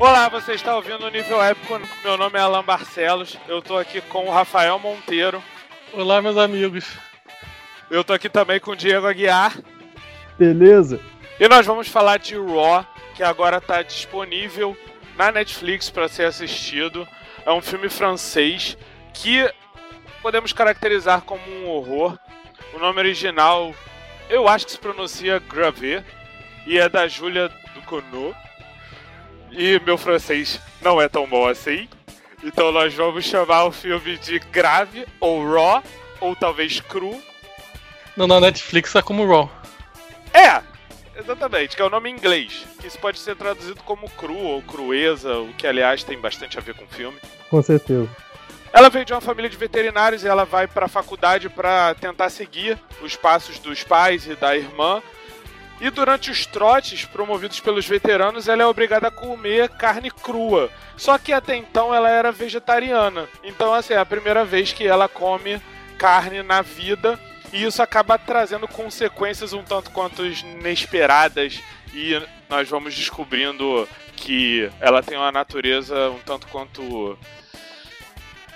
Olá, você está ouvindo o Nível Épico. Meu nome é Alan Barcelos. Eu tô aqui com o Rafael Monteiro. Olá, meus amigos. Eu tô aqui também com o Diego Aguiar. Beleza. E nós vamos falar de Raw, que agora está disponível na Netflix para ser assistido. É um filme francês que podemos caracterizar como um horror. O nome original eu acho que se pronuncia Gravé e é da Julia Ducournau. E meu francês não é tão bom assim. Então nós vamos chamar o filme de Grave ou Raw ou talvez Cru. Não, na Netflix é como Raw. É, exatamente, que é o nome em inglês. Que isso pode ser traduzido como cru ou crueza, o que aliás tem bastante a ver com o filme. Com certeza. Ela veio de uma família de veterinários e ela vai para a faculdade para tentar seguir os passos dos pais e da irmã. E durante os trotes promovidos pelos veteranos, ela é obrigada a comer carne crua. Só que até então ela era vegetariana. Então, assim, é a primeira vez que ela come carne na vida. E isso acaba trazendo consequências um tanto quanto inesperadas. E nós vamos descobrindo que ela tem uma natureza um tanto quanto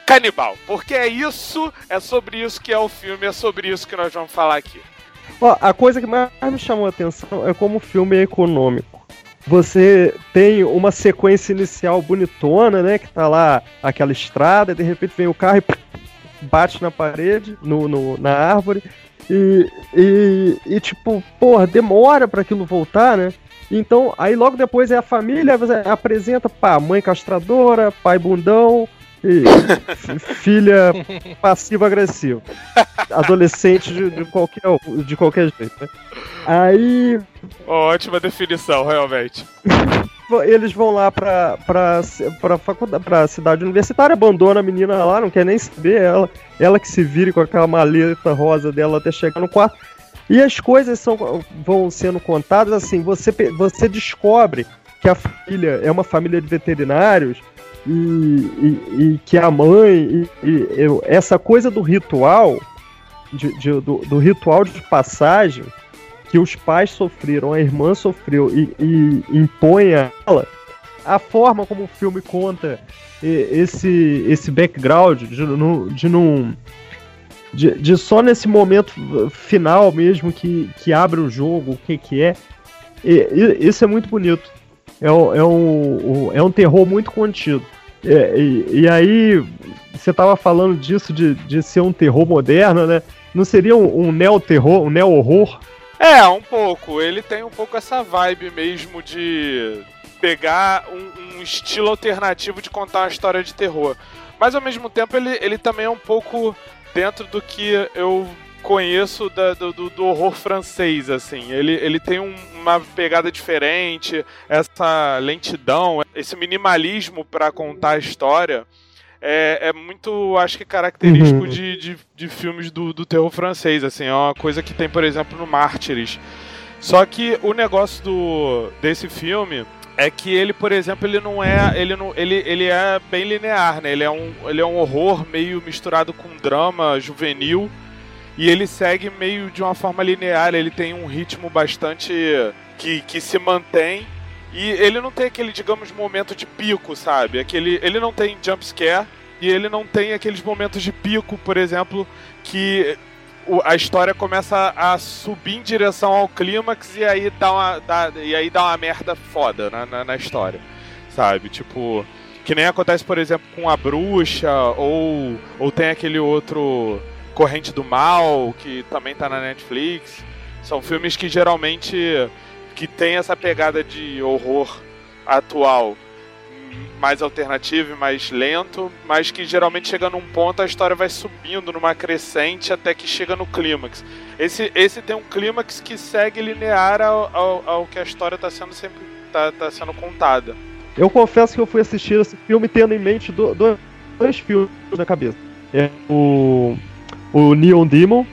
canibal. Porque é isso, é sobre isso que é o filme, é sobre isso que nós vamos falar aqui. Ó, a coisa que mais me chamou a atenção é como o filme é econômico. Você tem uma sequência inicial bonitona, né? Que tá lá aquela estrada, e de repente vem o carro e bate na parede, no, no na árvore. E, e, e, tipo, porra, demora para aquilo voltar, né? Então, aí logo depois é a família, apresenta, pá, mãe castradora, pai bundão, filha passiva-agressiva. Adolescente de, de, qualquer, de qualquer jeito. Né? Aí. Ótima definição, realmente. Eles vão lá pra, pra, pra, faculdade, pra cidade universitária, abandona a menina lá, não quer nem saber ela. Ela que se vire com aquela maleta rosa dela até chegar no quarto. E as coisas são, vão sendo contadas assim, você, você descobre que a família é uma família de veterinários e, e, e que a mãe e, e eu, essa coisa do ritual de, de, do, do, ritual de passagem que os pais sofreram, a irmã sofreu e, e impõe a ela, a forma como o filme conta esse, esse background de, de não. De, de, só nesse momento final mesmo que, que abre o jogo, o que, que é. E, isso é muito bonito. É, é, um, é um terror muito contido. É, e, e, aí, você tava falando disso, de, de ser um terror moderno, né? Não seria um, um neo-terror, um neo-horror? É, um pouco. Ele tem um pouco essa vibe mesmo de pegar um, um, estilo alternativo de contar uma história de terror. Mas ao mesmo tempo ele, ele também é um pouco dentro do que eu conheço da, do, do, horror francês, assim. Ele, ele tem um, uma pegada diferente, essa lentidão, esse minimalismo para contar a história. É, é, muito, acho que, característico uhum. de, de, de, filmes do, do terror francês, assim, é uma coisa que tem, por exemplo, no Mártires. Só que o negócio do, desse filme é que ele, por exemplo, ele não é, ele não, ele, ele é bem linear, né? Ele é um, ele é um horror meio misturado com drama juvenil e ele segue meio de uma forma linear, ele tem um ritmo bastante que, que se mantém. E ele não tem aquele, digamos, momento de pico, sabe? Aquele, ele não tem jump scare e ele não tem aqueles momentos de pico, por exemplo, que a história começa a subir em direção ao clímax e aí dá uma, dá, e aí dá uma merda foda na, na, na, história, sabe? Tipo, que nem acontece, por exemplo, com a bruxa ou, ou tem aquele outro Corrente do Mal, que também tá na Netflix. São filmes que geralmente que tem essa pegada de horror atual mais alternativo mais lento, mas que geralmente chega num ponto a história vai subindo numa crescente até que chega no clímax. Esse, esse tem um clímax que segue linear ao, ao, ao que a história está sendo sempre tá, tá, sendo contada. Eu confesso que eu fui assistir esse filme tendo em mente do, dois filmes na cabeça. É o o Neon Demon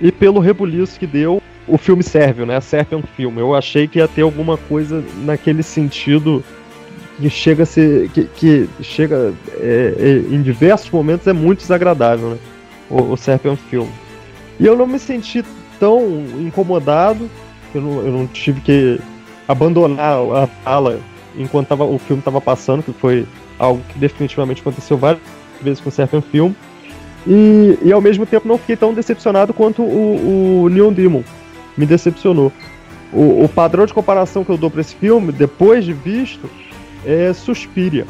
e pelo rebuliço que deu o filme Sérvio, né? Serpent Film. Eu achei que ia ter alguma coisa naquele sentido que chega a ser. que, que chega. É, é, em diversos momentos é muito desagradável, né? O, o Serpent Film. E eu não me senti tão incomodado, eu não, eu não tive que abandonar a sala enquanto tava, o filme estava passando, que foi algo que definitivamente aconteceu várias vezes com certo filme. E, e ao mesmo tempo não fiquei tão decepcionado quanto o, o Neon Demon. Me decepcionou. O, o padrão de comparação que eu dou para esse filme, depois de visto, é Suspiria.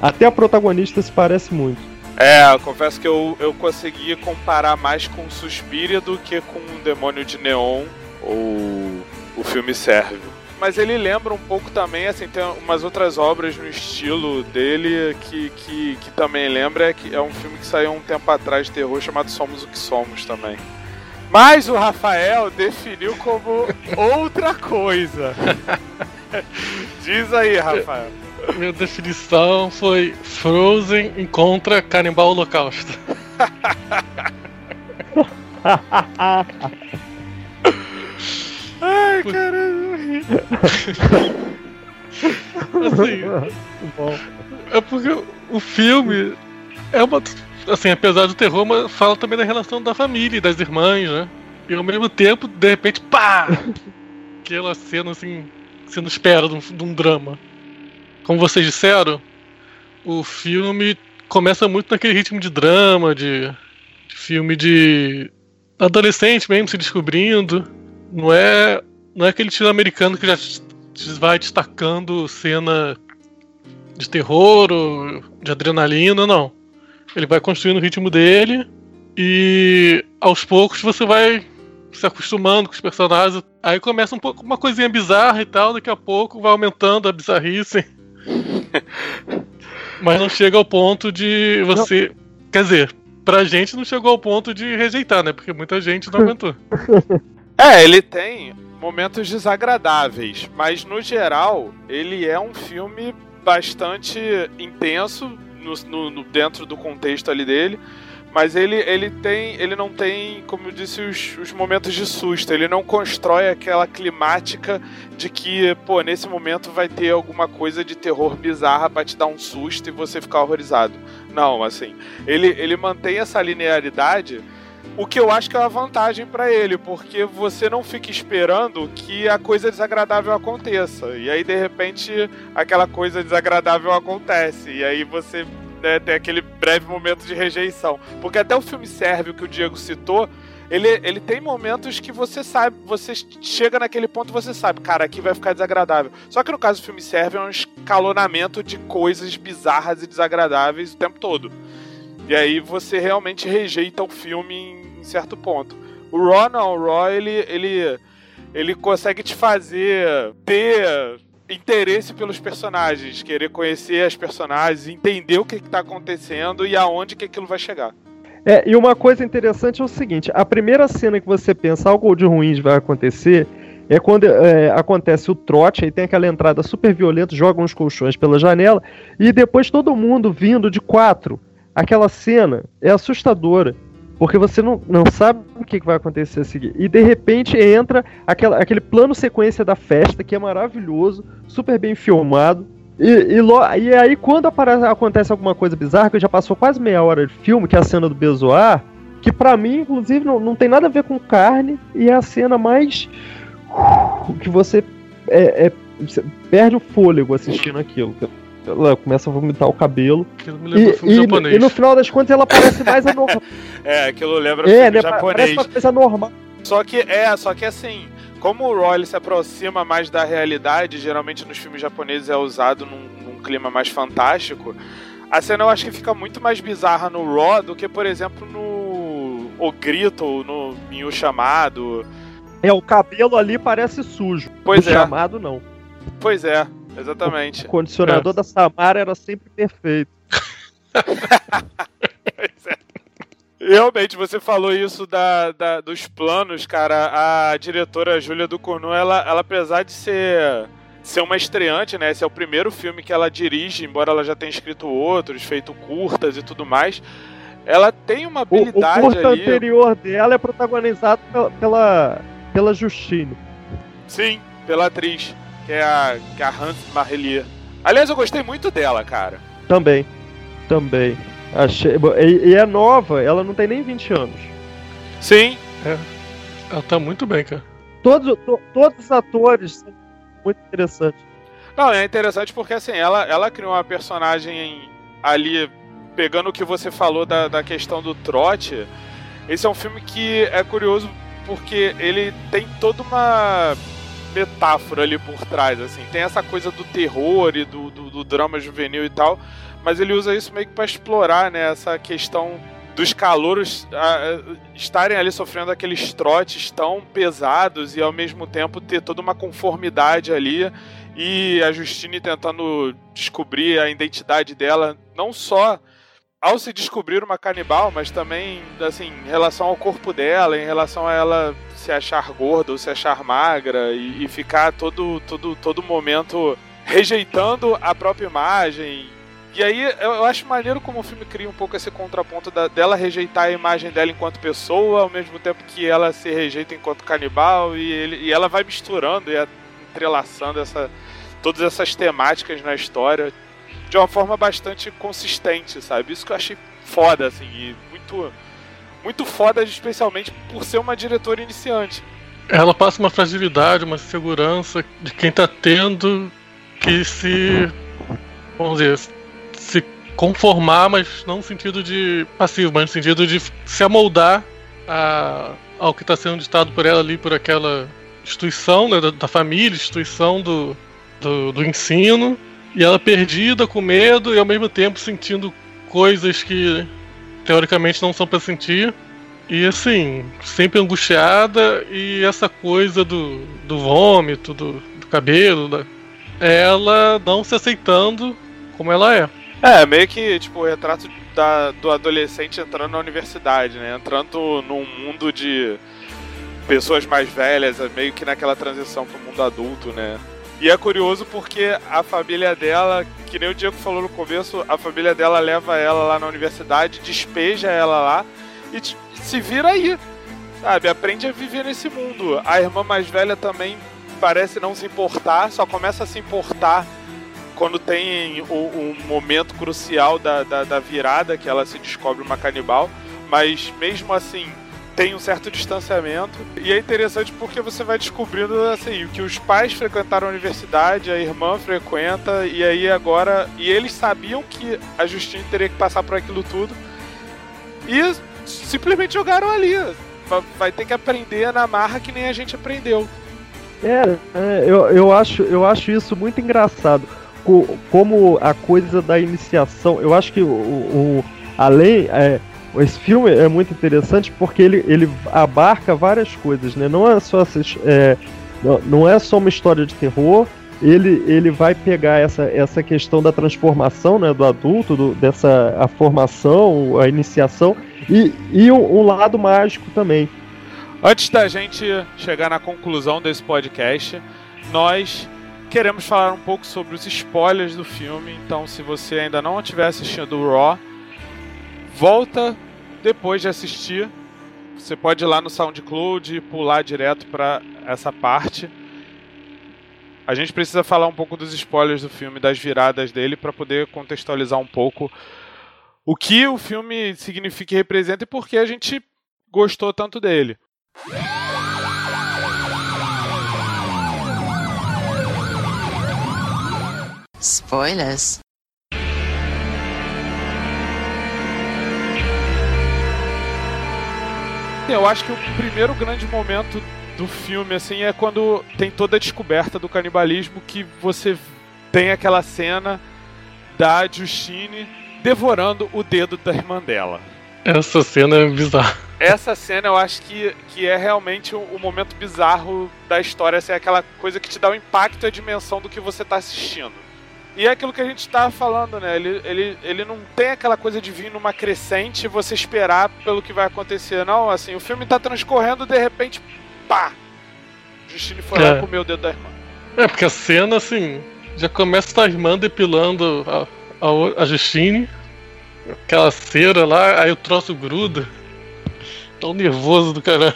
Até a protagonista se parece muito. É, eu confesso que eu, eu consegui comparar mais com Suspiria do que com o Demônio de Neon ou o filme Sérvio. Mas ele lembra um pouco também, assim, tem umas outras obras no estilo dele que, que, que também lembra, é, que é um filme que saiu um tempo atrás de terror chamado Somos o que Somos também. Mas o Rafael definiu como outra coisa. Diz aí, Rafael. Minha definição foi Frozen encontra Canibal Holocausto. Ai, caramba. assim, é porque o filme é uma. Assim, apesar do terror, mas fala também da relação da família e das irmãs, né? E ao mesmo tempo, de repente, pá! Aquela cena assim, você não espera de um, de um drama. Como vocês disseram, o filme começa muito naquele ritmo de drama, de, de filme de adolescente mesmo se descobrindo. Não é, não é aquele estilo americano que já vai destacando cena de terror ou de adrenalina, não. Ele vai construindo o ritmo dele e aos poucos você vai se acostumando com os personagens. Aí começa um pouco uma coisinha bizarra e tal, daqui a pouco vai aumentando a bizarrice. Mas não chega ao ponto de você. Não. Quer dizer, pra gente não chegou ao ponto de rejeitar, né? Porque muita gente não aguentou. É, ele tem momentos desagradáveis, mas no geral ele é um filme bastante intenso no, no, dentro do contexto ali dele. Mas ele, ele tem. Ele não tem, como eu disse, os, os momentos de susto. Ele não constrói aquela climática de que, pô, nesse momento vai ter alguma coisa de terror bizarra para te dar um susto e você ficar horrorizado. Não, assim. Ele, ele mantém essa linearidade o que eu acho que é uma vantagem para ele, porque você não fica esperando que a coisa desagradável aconteça. E aí, de repente, aquela coisa desagradável acontece. E aí você né, tem aquele breve momento de rejeição. Porque até o filme Sérvio que o Diego citou, ele, ele tem momentos que você sabe, você chega naquele ponto você sabe, cara, aqui vai ficar desagradável. Só que no caso do filme Sérvio é um escalonamento de coisas bizarras e desagradáveis o tempo todo. E aí você realmente rejeita o filme em certo ponto. O Raw não, o Raw ele, ele, ele consegue te fazer ter interesse pelos personagens, querer conhecer as personagens, entender o que está acontecendo e aonde que aquilo vai chegar. É, e uma coisa interessante é o seguinte: a primeira cena que você pensa algo de ruim vai acontecer é quando é, acontece o trote, aí tem aquela entrada super violenta, jogam os colchões pela janela, e depois todo mundo vindo de quatro aquela cena é assustadora. Porque você não, não sabe o que, vai acontecer a seguir. E de repente entra aquela, aquele plano sequência da festa, que é maravilhoso, super bem filmado. E, e, lo, e aí, quando aparece, acontece alguma coisa bizarra, que já passou quase meia hora de filme, que é a cena do Bezoar, que para mim, inclusive, não, não tem nada a ver com carne, e é a cena mais. que você, é, é, perde o fôlego assistindo aquilo ela começa a vomitar o cabelo. E, e, e, no final das contas ela parece mais anormal. é, aquilo lembra é, né, japonês. Parece uma coisa normal. Só que é, só que assim, como o Roy se aproxima mais da realidade, geralmente nos filmes japoneses é usado num, num, clima mais fantástico, a cena eu acho que fica muito mais bizarra no Raw do que, por exemplo, no O Grito ou no Minho Chamado. É, o cabelo ali parece sujo. Pois o é. chamado não. Pois é. Exatamente. O condicionador é. da Samara era sempre perfeito. pois é. Realmente, você falou isso da, da, dos planos, cara. A diretora Júlia Ducournau, ela, ela apesar de ser, ser uma estreante, né? Esse é o primeiro filme que ela dirige, embora ela já tenha escrito outros, feito curtas e tudo mais. Ela tem uma habilidade o, o curta ali... anterior dela é protagonizado pela, pela, pela Justine. Sim, pela atriz que é a, que é a Hans Marrelier. Aliás, eu gostei muito dela, cara. Também. Também. Achei. E, e, é nova, ela não tem nem 20 anos. Sim. É. Ela tá muito bem, cara. Todos, to, todos os atores são muito interessantes. Não, é interessante porque assim, ela, ela criou uma personagem ali, pegando o que você falou da, da questão do trote. Esse é um filme que é curioso porque ele tem toda uma metáfora ali por trás, assim. Tem essa coisa do terror e do, do, do drama juvenil e tal, mas ele usa isso meio que para explorar, né, essa questão dos calouros estarem ali sofrendo aqueles trotes tão pesados e ao mesmo tempo ter toda uma conformidade ali e a Justine tentando descobrir a identidade dela, não só ao se descobrir uma canibal, mas também assim, em relação ao corpo dela, em relação a ela se achar gorda ou se achar magra e, e ficar todo, todo, todo momento rejeitando a própria imagem. E aí eu acho maneiro como o filme cria um pouco esse contraponto da, dela rejeitar a imagem dela enquanto pessoa, ao mesmo tempo que ela se rejeita enquanto canibal, e, ele, e ela vai misturando e entrelaçando essa, todas essas temáticas na história de uma forma bastante consistente, sabe? Isso que eu achei foda, assim, e muito, muito foda, especialmente por ser uma diretora iniciante. Ela passa uma fragilidade, uma segurança de quem tá tendo que se. Vamos dizer, se conformar, mas não no sentido de passivo, mas no sentido de se amoldar a, ao que está sendo ditado por ela ali, por aquela instituição né, da, da, família, instituição do, do, do, ensino, e ela perdida, com medo e ao mesmo tempo sentindo coisas que teoricamente não são para sentir. E assim, sempre angustiada, e essa coisa do, do vômito, do, do cabelo, da, ela não se aceitando como ela é. É, meio que, tipo, o retrato da, do adolescente entrando na universidade, né? Entrando num mundo de pessoas mais velhas, meio que naquela transição pro mundo adulto, né? E é curioso porque a família dela, que nem o Diego falou no começo, a família dela leva ela lá na universidade, despeja ela lá e se vira aí, sabe? Aprende a viver nesse mundo. A irmã mais velha também parece não se importar, só começa a se importar quando tem o, momento crucial da, da, da, virada, que ela se descobre uma canibal, mas mesmo assim tem um certo distanciamento. E é interessante porque você vai descobrindo assim, que os pais frequentaram a universidade, a irmã frequenta, e aí agora. E eles sabiam que a Justine teria que passar por aquilo tudo. E simplesmente jogaram ali. Vai ter que aprender na marra que nem a gente aprendeu. É, é eu, eu, acho, eu acho isso muito engraçado como a coisa da iniciação, eu acho que o, o além é, esse filme é muito interessante porque ele, ele abarca várias coisas, né? Não é só é, não é só uma história de terror. Ele, ele vai pegar essa, essa questão da transformação né, do adulto, do, dessa a formação, a iniciação e, e um, lado mágico também. Antes da gente chegar na conclusão desse podcast, nós queremos falar um pouco sobre os spoilers do filme. Então, se você ainda não tiver assistido o Raw, volta depois de assistir. Você pode ir lá no SoundCloud e pular direto para essa parte. A gente precisa falar um pouco dos spoilers do filme, das viradas dele, para poder contextualizar um pouco o que o filme significa e representa e por que a gente gostou tanto dele. Spoilers. Eu acho que o primeiro grande momento do filme assim é quando tem toda a descoberta do canibalismo que você tem aquela cena da Justine devorando o dedo da irmã dela. Essa cena é bizarra. Essa cena eu acho que, que é realmente o, momento bizarro da história. Assim, é aquela coisa que te dá o impacto e a dimensão do que você está assistindo. E é aquilo que a gente tá falando, né? Ele, ele, ele não tem aquela coisa de vir numa crescente e você esperar pelo que vai acontecer. Não, assim, o filme tá transcorrendo de repente, pá! Justine foi é. lá com o meu dedo da irmã. É, porque a cena, assim, já começa a irmã depilando a, a, a Justine, aquela cera lá, aí o troço gruda. Tão nervoso do caralho.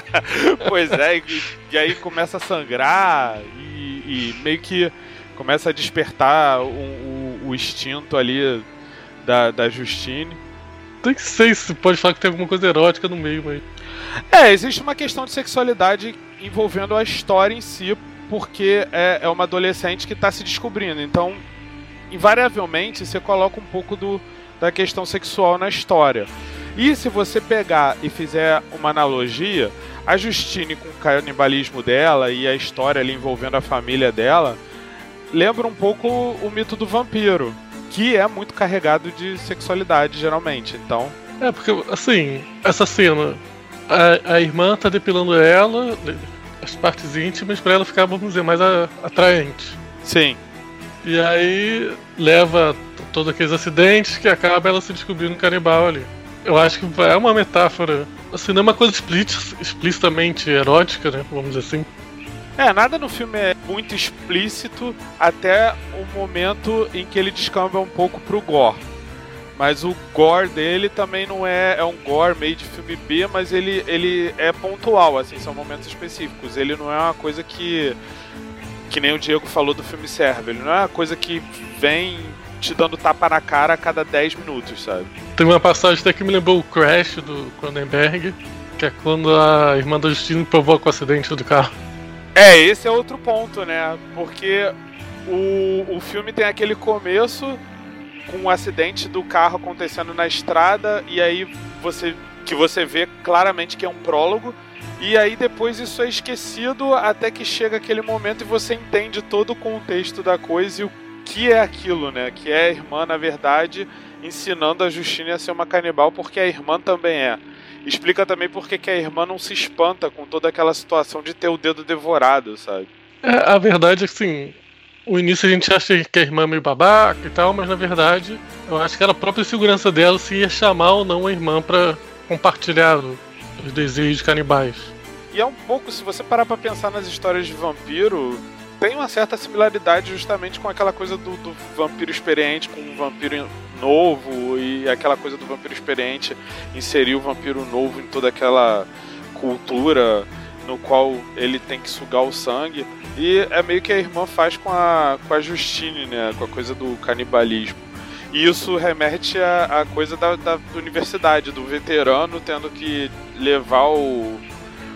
pois é, e, e, aí começa a sangrar e, e meio que começa a despertar o, o, o instinto ali da, da Justine. Nem sei se pode falar que tem alguma coisa erótica no meio, mas. É, existe uma questão de sexualidade envolvendo a história em si, porque é, é uma adolescente que está se descobrindo. Então, invariavelmente, você coloca um pouco do, da questão sexual na história. E se você pegar e fizer uma analogia, a Justine com o canibalismo dela e a história ali envolvendo a família dela lembra um pouco o mito do vampiro, que é muito carregado de sexualidade geralmente. Então, é porque assim, essa cena, a, a irmã tá depilando ela, as partes íntimas para ela ficar, vamos dizer, mais a, atraente. Sim. E aí leva todos aqueles acidentes que acaba ela se descobrindo canibal ali. Eu acho que é uma metáfora. Assim, não é uma coisa explicitamente erótica, né? Vamos dizer assim. É, nada no filme é muito explícito até o momento em que ele descamba um pouco pro gore. Mas o gore dele também não é. É um gore meio de filme B, mas ele, ele é pontual, assim, são momentos específicos. Ele não é uma coisa que. Que nem o Diego falou do filme Serve. Ele não é uma coisa que vem te dando tapa na cara a cada 10 minutos, sabe? Tem uma passagem até que me lembrou o Crash do Cronenberg, que é quando a irmã do Justino provoca o acidente do carro. É, esse é outro ponto, né? Porque o, o filme tem aquele começo com o um acidente do carro acontecendo na estrada e aí você que você vê claramente que é um prólogo e aí depois isso é esquecido até que chega aquele momento e você entende todo o contexto da coisa e o que é aquilo, né? Que é a irmã, na verdade, ensinando a Justine a ser uma canibal porque a irmã também é. Explica também porque que a irmã não se espanta com toda aquela situação de ter o dedo devorado, sabe? É, a verdade é que, assim, o início a gente acha que a irmã é meio babaca e tal, mas na verdade eu acho que era a própria segurança dela se ia chamar ou não a irmã para compartilhar os desejos canibais. E é um pouco, se você parar pra pensar nas histórias de vampiro, tem uma certa similaridade justamente com aquela coisa do, do vampiro experiente com um vampiro novo e aquela coisa do vampiro experiente inserir o vampiro novo em toda aquela cultura no qual ele tem que sugar o sangue. E é meio que a irmã faz com a, com a Justine, né? Com a coisa do canibalismo. E isso remete à, à coisa da, da, universidade, do veterano tendo que levar o,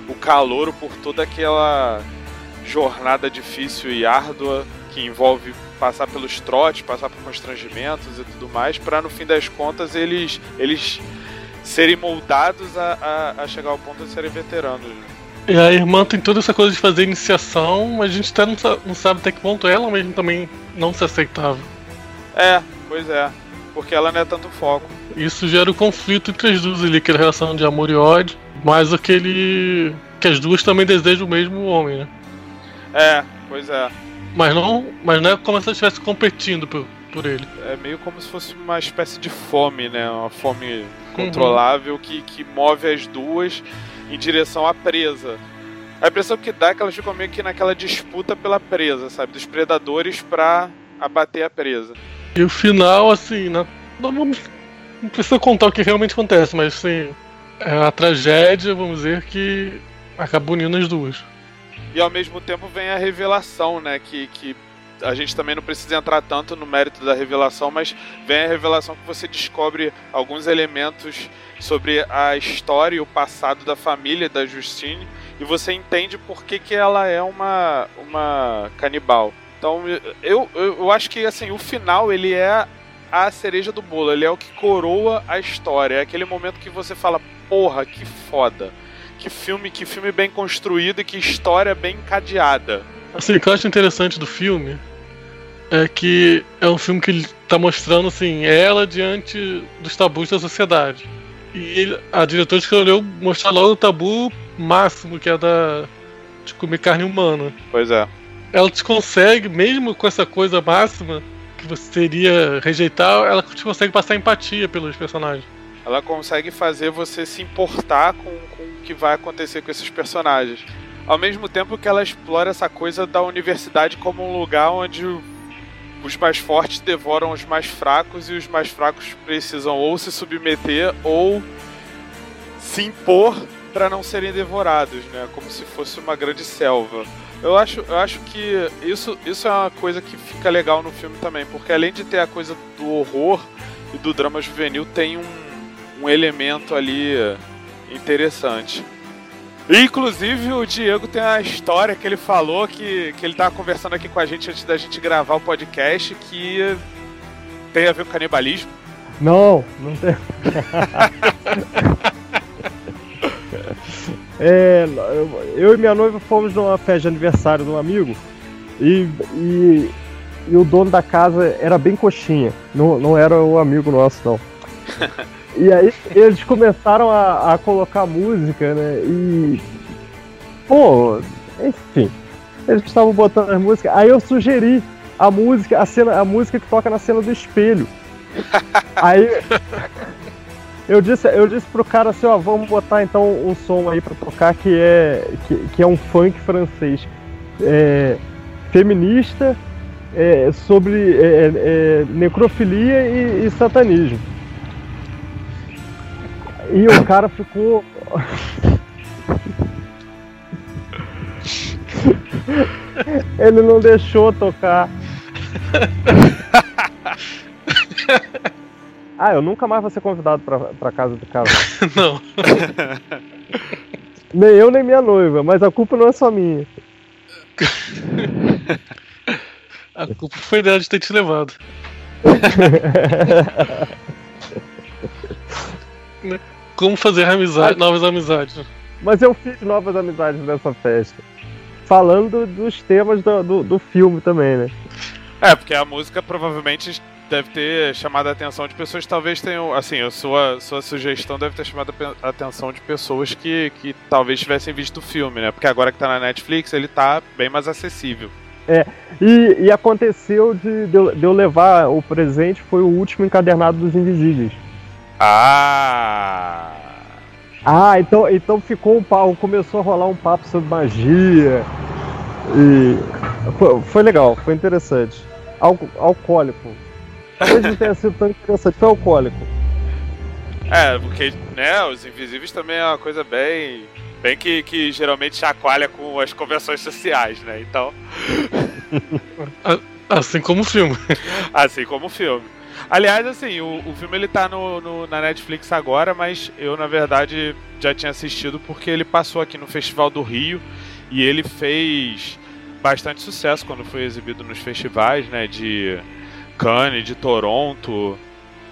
o calouro por toda aquela jornada difícil e árdua que envolve passar pelos trotes, passar por constrangimentos e tudo mais, para no fim das contas eles, eles serem moldados a, a, a chegar ao ponto de serem veteranos. E a irmã tem toda essa coisa de fazer iniciação, mas a gente até não, não sabe até que ponto ela mesmo também não se aceitava. É, pois é. Porque ela não é tanto foco. Isso gera o conflito entre as duas ali, aquela relação de amor e ódio, mas aquele. que as duas também desejam o mesmo homem, né? É, pois é. Mas não, mas não é como se ela estivesse competindo por, por ele. É meio como se fosse uma espécie de fome, né? Uma fome controlável uhum. que, que move as duas em direção à presa. A impressão que dá é que elas ficam meio que naquela disputa pela presa, sabe? Dos predadores pra abater a presa. E o final, assim, não, não vamos. Não precisa contar o que realmente acontece, mas assim. É a tragédia, vamos dizer, que acaba unindo as duas. E ao mesmo tempo vem a revelação, né? Que, que a gente também não precisa entrar tanto no mérito da revelação, mas vem a revelação que você descobre alguns elementos sobre a história e o passado da família da Justine e você entende por que, que ela é uma, uma canibal. Então eu, eu, acho que assim, o final ele é a cereja do bolo, ele é o que coroa a história. É aquele momento que você fala, porra, que foda. Que filme, que filme bem construído e que história bem encadeada. Assim, o que eu acho interessante do filme é que é um filme que está mostrando assim, ela diante dos tabus da sociedade. E ele, a diretora escolheu mostrar logo o tabu máximo, que é da de comer carne humana. Pois é. Ela te consegue, mesmo com essa coisa máxima que você teria rejeitar, ela te consegue passar empatia pelos personagens. Ela consegue fazer você se importar com, com que vai acontecer com esses personagens. Ao mesmo tempo que ela explora essa coisa da universidade como um lugar onde os mais fortes devoram os mais fracos e os mais fracos precisam ou se submeter ou se impor para não serem devorados, né? Como se fosse uma grande selva. Eu acho, eu acho que isso, isso é uma coisa que fica legal no filme também, porque além de ter a coisa do horror e do drama juvenil, tem um, um elemento ali interessante. Inclusive, o Diego tem a história que ele falou que, que ele tava conversando aqui com a gente antes da gente gravar o podcast que tem a ver com canibalismo. Não, não tem. é, eu e minha noiva fomos numa festa de aniversário de um amigo e, e, e o dono da casa era bem coxinha, não, não era o amigo nosso, não. E aí eles começaram a, a colocar música, né? E. Pô, enfim. Eles estavam botando as músicas. Aí eu sugeri a música, a cena, a música que toca na cena do espelho. Aí eu disse, eu disse pro cara assim, ó, vamos botar então um som aí pra tocar que é, que, que é um funk francês. É, feminista, é, sobre é, é necrofilia e, e satanismo. E o cara ficou. Ele não deixou tocar. Ah, eu nunca mais vou ser convidado pra, pra casa do cara. Não. Nem eu, nem minha noiva, mas a culpa não é só minha. A culpa foi dela de ter te levado. Como fazer amizade, novas amizades. Mas eu fiz novas amizades nessa festa. Falando dos temas do, do, do filme também, né? É, porque a música provavelmente deve ter chamado a atenção de pessoas talvez tenham. Assim, a sua, sua sugestão deve ter chamado a atenção de pessoas que, que talvez tivessem visto o filme, né? Porque agora que tá na Netflix, ele tá bem mais acessível. É, e, e aconteceu de, de, eu, de eu levar o presente, foi o último encadernado dos Invisíveis. Ah! Ah, então, então ficou um papo, começou a rolar um papo sobre magia. E foi, foi legal, foi interessante. Al, alcoólico. Talvez não tenha sido tão interessante, foi alcoólico. É, porque, né, os invisíveis também é uma coisa bem. Bem que, que geralmente chacoalha com as convenções sociais, né? Então. assim como o filme. Assim como o filme. Aliás, assim, o, o filme ele tá no, no, na Netflix agora, mas eu, na verdade, já tinha assistido porque ele passou aqui no Festival do Rio e ele fez bastante sucesso quando foi exibido nos festivais, né, de Cannes, de Toronto,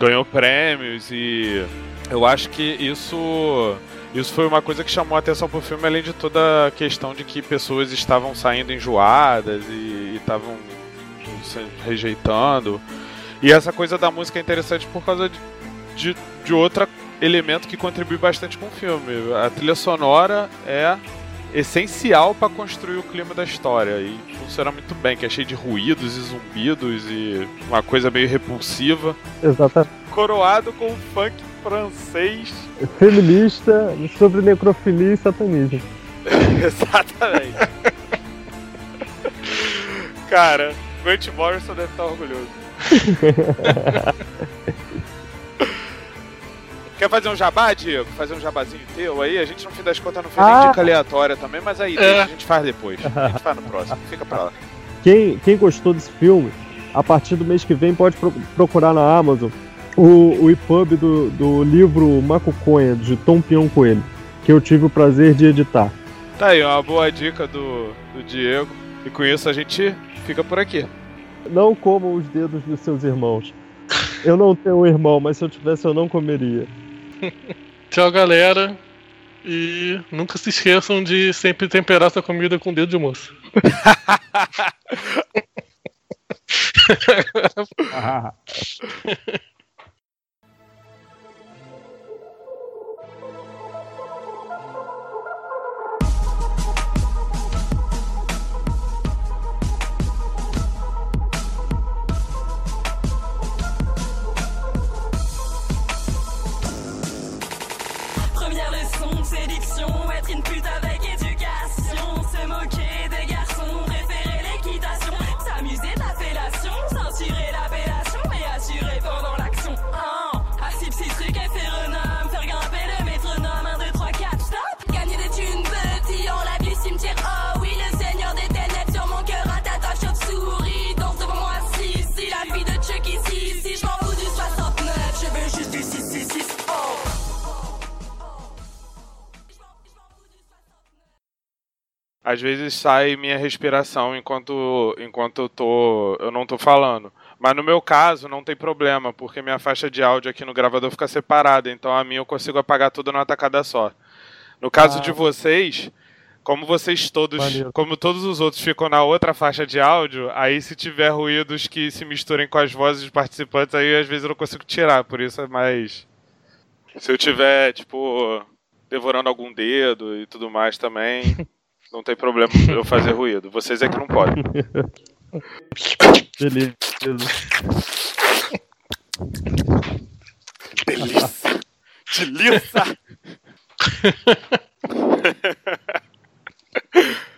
ganhou prêmios e eu acho que isso isso foi uma coisa que chamou a atenção pro filme, além de toda a questão de que pessoas estavam saindo enjoadas e estavam rejeitando. E essa coisa da música é interessante por causa de, de, de outro elemento que contribui bastante com o filme. A trilha sonora é essencial para construir o clima da história e funciona muito bem, que é cheio de ruídos e zumbidos e uma coisa meio repulsiva. Exatamente. Coroado com funk francês. Feminista sobre necrofilia e satanismo. Exatamente. Cara, Grant Morrison deve estar orgulhoso. Quer fazer um jabá, Diego? Fazer um jabazinho teu aí? A gente, no fim das contas, não fez ah. nem dica aleatória também, mas aí é. a gente faz depois. A gente faz no próximo. Fica pra lá. Quem, quem gostou desse filme, a partir do mês que vem pode pro procurar na Amazon o, o EPUB do, do livro Macuconha, de Tom Pião Coelho, que eu tive o prazer de editar. Tá aí, uma boa dica do, do Diego. E com isso a gente fica por aqui não comam os dedos dos seus irmãos. Eu não tenho um irmão, mas se eu tivesse eu não comeria. Tchau, galera. E nunca se esqueçam de sempre temperar sua comida com dedo de moço. ah. às vezes sai minha respiração enquanto, enquanto eu, tô, eu não tô falando. Mas no meu caso não tem problema, porque minha faixa de áudio aqui no gravador fica separada, então a minha eu consigo apagar tudo numa tacada só. No caso ah. de vocês, como vocês todos, Valeu. como todos os outros ficam na outra faixa de áudio, aí se tiver ruídos que se misturem com as vozes dos participantes, aí às vezes eu não consigo tirar, por isso é mais. Se eu tiver, tipo, devorando algum dedo e tudo mais também. Não tem problema eu fazer ruído. Vocês é que não podem. Beleza. Delícia! Delícia!